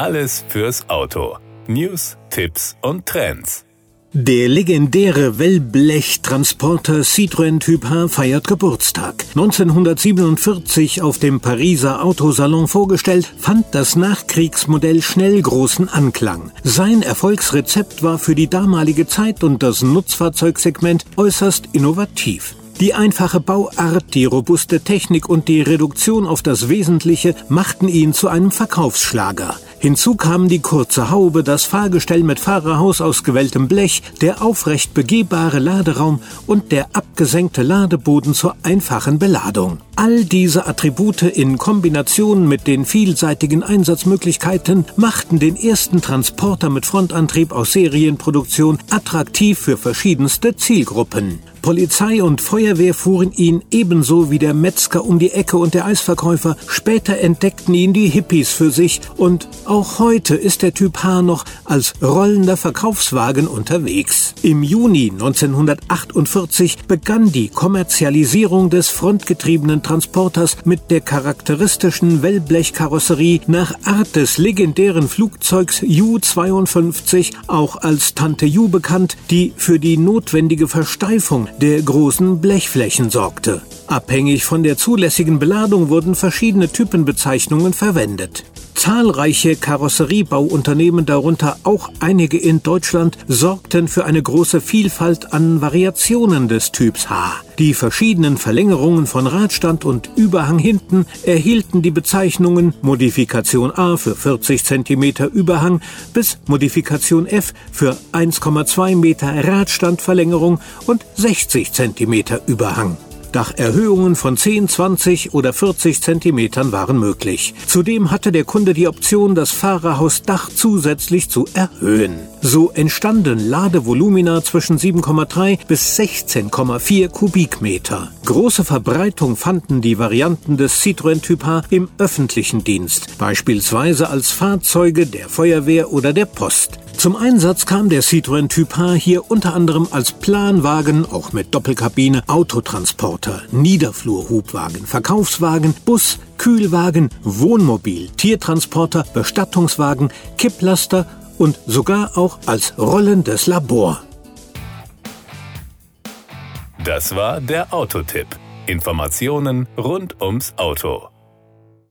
Alles fürs Auto. News, Tipps und Trends. Der legendäre Wellblech-Transporter Citroën Typ H feiert Geburtstag. 1947 auf dem Pariser Autosalon vorgestellt, fand das Nachkriegsmodell schnell großen Anklang. Sein Erfolgsrezept war für die damalige Zeit und das Nutzfahrzeugsegment äußerst innovativ. Die einfache Bauart, die robuste Technik und die Reduktion auf das Wesentliche machten ihn zu einem Verkaufsschlager. Hinzu kamen die kurze Haube, das Fahrgestell mit Fahrerhaus aus gewelltem Blech, der aufrecht begehbare Laderaum und der abgesenkte Ladeboden zur einfachen Beladung. All diese Attribute in Kombination mit den vielseitigen Einsatzmöglichkeiten machten den ersten Transporter mit Frontantrieb aus Serienproduktion attraktiv für verschiedenste Zielgruppen. Polizei und Feuerwehr fuhren ihn ebenso wie der Metzger um die Ecke und der Eisverkäufer. Später entdeckten ihn die Hippies für sich und auch heute ist der Typ H noch als rollender Verkaufswagen unterwegs. Im Juni 1948 begann die Kommerzialisierung des frontgetriebenen Transporters mit der charakteristischen Wellblechkarosserie nach Art des legendären Flugzeugs Ju-52, auch als Tante Ju bekannt, die für die notwendige Versteifung der großen Blechflächen sorgte. Abhängig von der zulässigen Beladung wurden verschiedene Typenbezeichnungen verwendet. Zahlreiche Karosseriebauunternehmen, darunter auch einige in Deutschland, sorgten für eine große Vielfalt an Variationen des Typs H. Die verschiedenen Verlängerungen von Radstand und Überhang hinten erhielten die Bezeichnungen Modifikation A für 40 cm Überhang bis Modifikation F für 1,2 Meter Radstandverlängerung und 60 cm Überhang. Dacherhöhungen von 10, 20 oder 40 Zentimetern waren möglich. Zudem hatte der Kunde die Option, das Fahrerhausdach zusätzlich zu erhöhen. So entstanden Ladevolumina zwischen 7,3 bis 16,4 Kubikmeter. Große Verbreitung fanden die Varianten des Citroën Typ H im öffentlichen Dienst, beispielsweise als Fahrzeuge der Feuerwehr oder der Post. Zum Einsatz kam der Citroën Typ H hier unter anderem als Planwagen, auch mit Doppelkabine, Autotransporter, Niederflurhubwagen, Verkaufswagen, Bus, Kühlwagen, Wohnmobil, Tiertransporter, Bestattungswagen, Kipplaster und sogar auch als rollendes Labor. Das war der Autotipp. Informationen rund ums Auto.